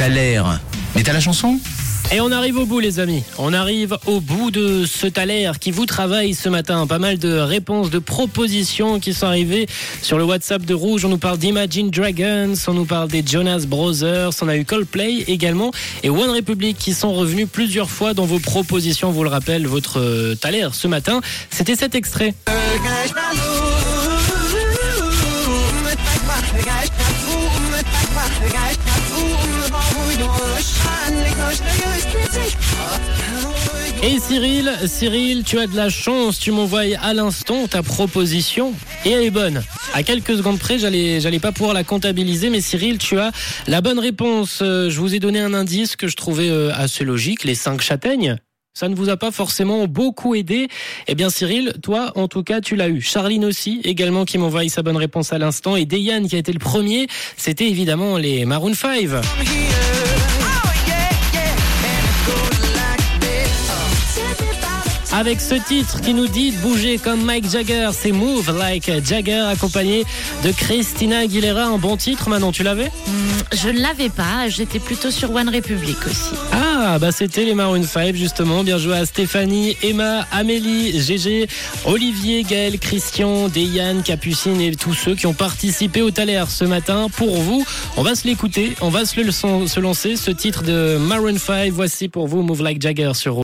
T'as. Mais t'as la chanson Et on arrive au bout, les amis. On arrive au bout de ce Thaler qui vous travaille ce matin. Pas mal de réponses, de propositions qui sont arrivées sur le WhatsApp de Rouge. On nous parle d'Imagine Dragons, on nous parle des Jonas Brothers, on a eu Coldplay également et One Republic qui sont revenus plusieurs fois dans vos propositions. On vous le rappelle, votre euh, Thaler ce matin, c'était cet extrait. Et Cyril, Cyril, tu as de la chance, tu m'envoies à l'instant ta proposition et elle est bonne. À quelques secondes près, j'allais, j'allais pas pouvoir la comptabiliser, mais Cyril, tu as la bonne réponse. Euh, Je vous ai donné un indice que je trouvais euh, assez logique, les cinq châtaignes. Ça ne vous a pas forcément beaucoup aidé. Eh bien, Cyril, toi, en tout cas, tu l'as eu. Charline aussi, également, qui m'envoie sa bonne réponse à l'instant. Et Dayan, qui a été le premier, c'était évidemment les Maroon 5. Avec ce titre qui nous dit de bouger comme Mike Jagger, c'est Move Like Jagger, accompagné de Christina Aguilera. Un bon titre, Manon, tu l'avais? Je ne l'avais pas, j'étais plutôt sur One Republic aussi. Ah, bah c'était les Maroon 5, justement. Bien joué à Stéphanie, Emma, Amélie, Gégé, Olivier, Gaël, Christian, Deyane, Capucine et tous ceux qui ont participé au Thaler ce matin. Pour vous, on va se l'écouter, on va se, le, se lancer. Ce titre de Maroon 5, voici pour vous Move Like Jagger sur